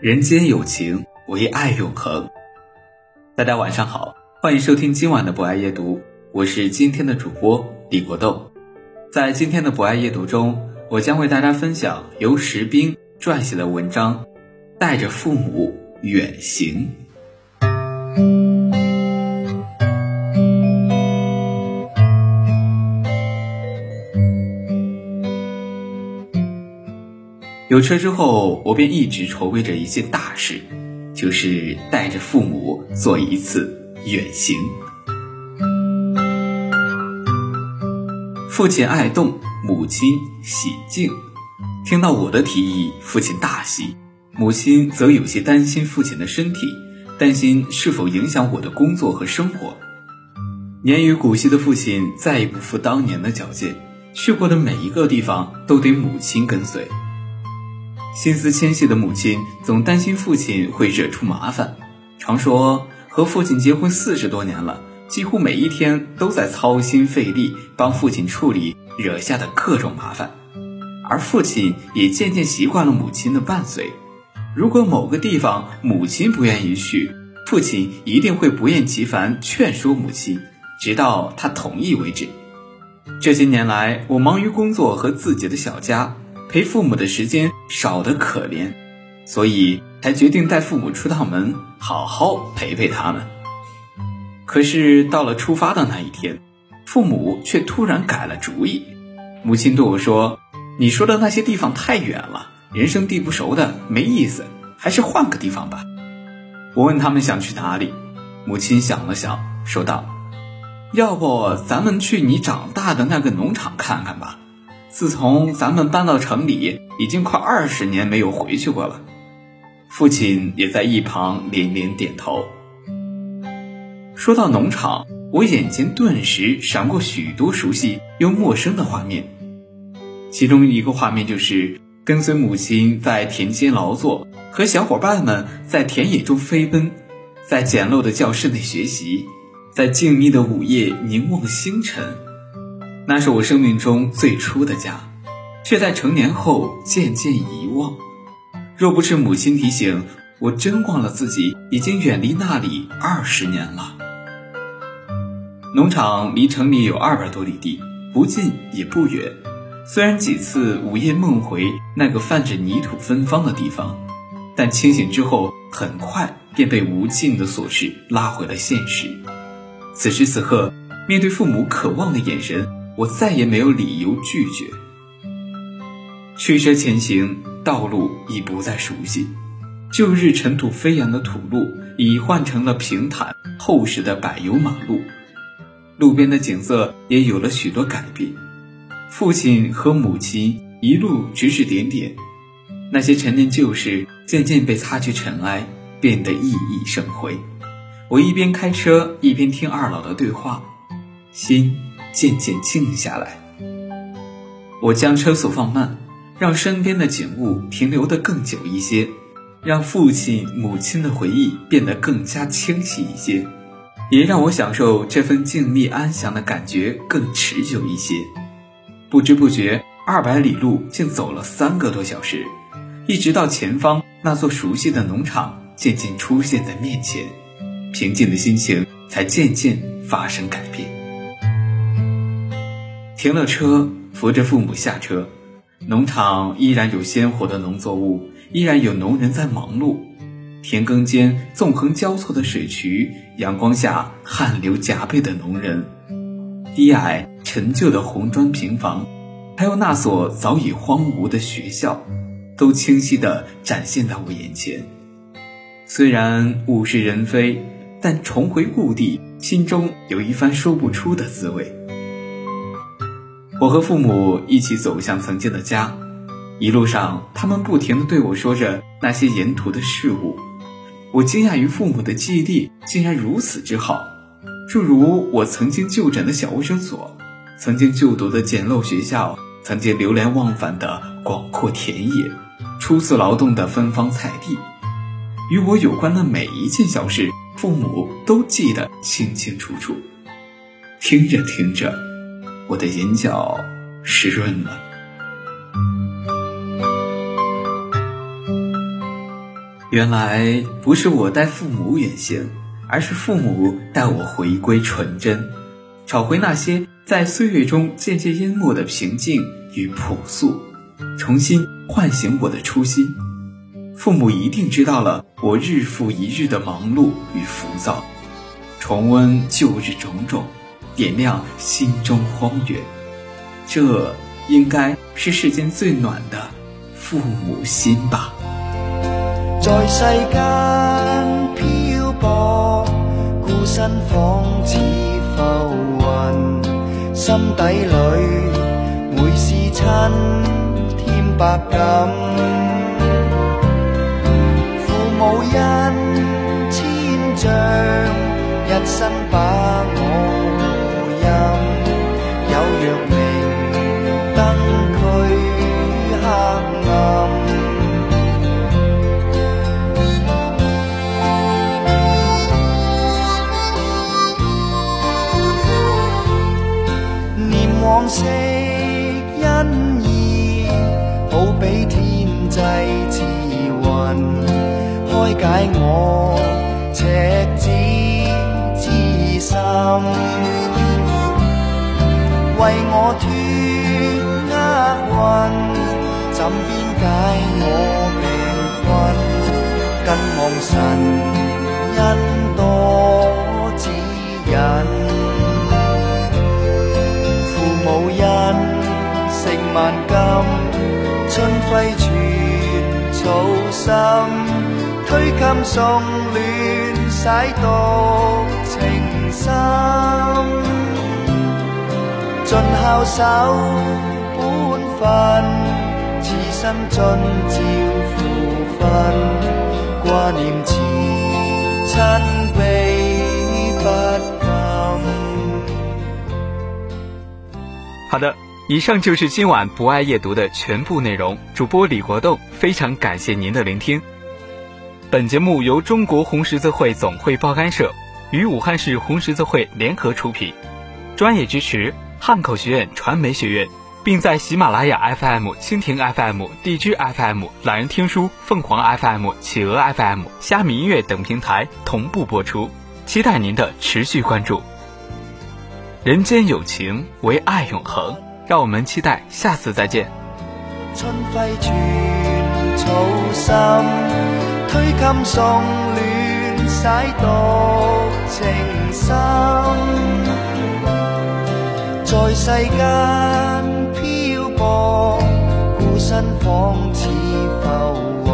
人间有情，唯爱永恒。大家晚上好，欢迎收听今晚的博爱夜读，我是今天的主播李国栋。在今天的博爱夜读中，我将为大家分享由石冰撰写的文章《带着父母远行》。有车之后，我便一直筹备着一件大事，就是带着父母做一次远行。父亲爱动，母亲喜静。听到我的提议，父亲大喜，母亲则有些担心父亲的身体，担心是否影响我的工作和生活。年逾古稀的父亲再也不复当年的矫健，去过的每一个地方都得母亲跟随。心思纤细的母亲总担心父亲会惹出麻烦，常说和父亲结婚四十多年了，几乎每一天都在操心费力帮父亲处理惹下的各种麻烦，而父亲也渐渐习惯了母亲的伴随。如果某个地方母亲不愿意去，父亲一定会不厌其烦劝说母亲，直到她同意为止。这些年来，我忙于工作和自己的小家。陪父母的时间少得可怜，所以才决定带父母出趟门，好好陪陪他们。可是到了出发的那一天，父母却突然改了主意。母亲对我说：“你说的那些地方太远了，人生地不熟的没意思，还是换个地方吧。”我问他们想去哪里，母亲想了想，说道：“要不咱们去你长大的那个农场看看吧。”自从咱们搬到城里，已经快二十年没有回去过了。父亲也在一旁连连点头。说到农场，我眼前顿时闪过许多熟悉又陌生的画面。其中一个画面就是跟随母亲在田间劳作，和小伙伴们在田野中飞奔，在简陋的教室内学习，在静谧的午夜凝望星辰。那是我生命中最初的家，却在成年后渐渐遗忘。若不是母亲提醒，我真忘了自己已经远离那里二十年了。农场离城里有二百多里地，不近也不远。虽然几次午夜梦回那个泛着泥土芬芳的地方，但清醒之后很快便被无尽的琐事拉回了现实。此时此刻，面对父母渴望的眼神。我再也没有理由拒绝。驱车前行，道路已不再熟悉，旧日尘土飞扬的土路已换成了平坦厚实的柏油马路，路边的景色也有了许多改变。父亲和母亲一路指指点点，那些陈年旧事渐渐被擦去尘埃，变得熠熠生辉。我一边开车，一边听二老的对话，心。渐渐静下来，我将车速放慢，让身边的景物停留得更久一些，让父亲母亲的回忆变得更加清晰一些，也让我享受这份静谧安详的感觉更持久一些。不知不觉，二百里路竟走了三个多小时，一直到前方那座熟悉的农场渐渐出现在面前，平静的心情才渐渐发生改变。停了车，扶着父母下车，农场依然有鲜活的农作物，依然有农人在忙碌。田埂间纵横交错的水渠，阳光下汗流浃背的农人，低矮陈旧的红砖平房，还有那所早已荒芜的学校，都清晰地展现在我眼前。虽然物是人非，但重回故地，心中有一番说不出的滋味。我和父母一起走向曾经的家，一路上，他们不停地对我说着那些沿途的事物。我惊讶于父母的记忆力竟然如此之好，诸如我曾经就诊的小卫生所，曾经就读的简陋学校，曾经流连忘返的广阔田野，初次劳动的芬芳菜地，与我有关的每一件小事，父母都记得清清楚楚。听着听着，我的眼角湿润了。原来不是我带父母远行，而是父母带我回归纯真，找回那些在岁月中渐渐淹没的平静与朴素，重新唤醒我的初心。父母一定知道了我日复一日的忙碌与浮躁，重温旧日种种，点亮心中荒原。这应该是世间最暖的父母心吧。在世间漂泊，孤身仿似浮云，心底里每思亲添百感。父母恩千丈，一生把心，为我脱厄运，枕边解我病困，更望神恩多指引。无人食万金，春晖全草心，推襟送暖，洗独情深。尽孝守本分，此生尽照父分，挂念慈亲悲不。好的，以上就是今晚不爱夜读的全部内容。主播李国栋非常感谢您的聆听。本节目由中国红十字会总会报刊社与武汉市红十字会联合出品，专业支持汉口学院传媒学院，并在喜马拉雅 FM、蜻蜓 FM、荔枝 FM、懒人听书、凤凰 FM、企鹅 FM、虾米音乐等平台同步播出，期待您的持续关注。人间有情，唯爱永恒。让我们期待下次再见。春暉全草心，推襟送暖，洗独情深。在世间漂泊，孤身仿似浮云，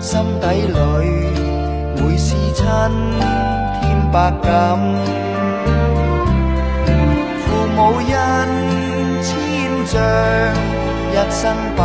心底里每思亲添百感。父母恩千丈，一生把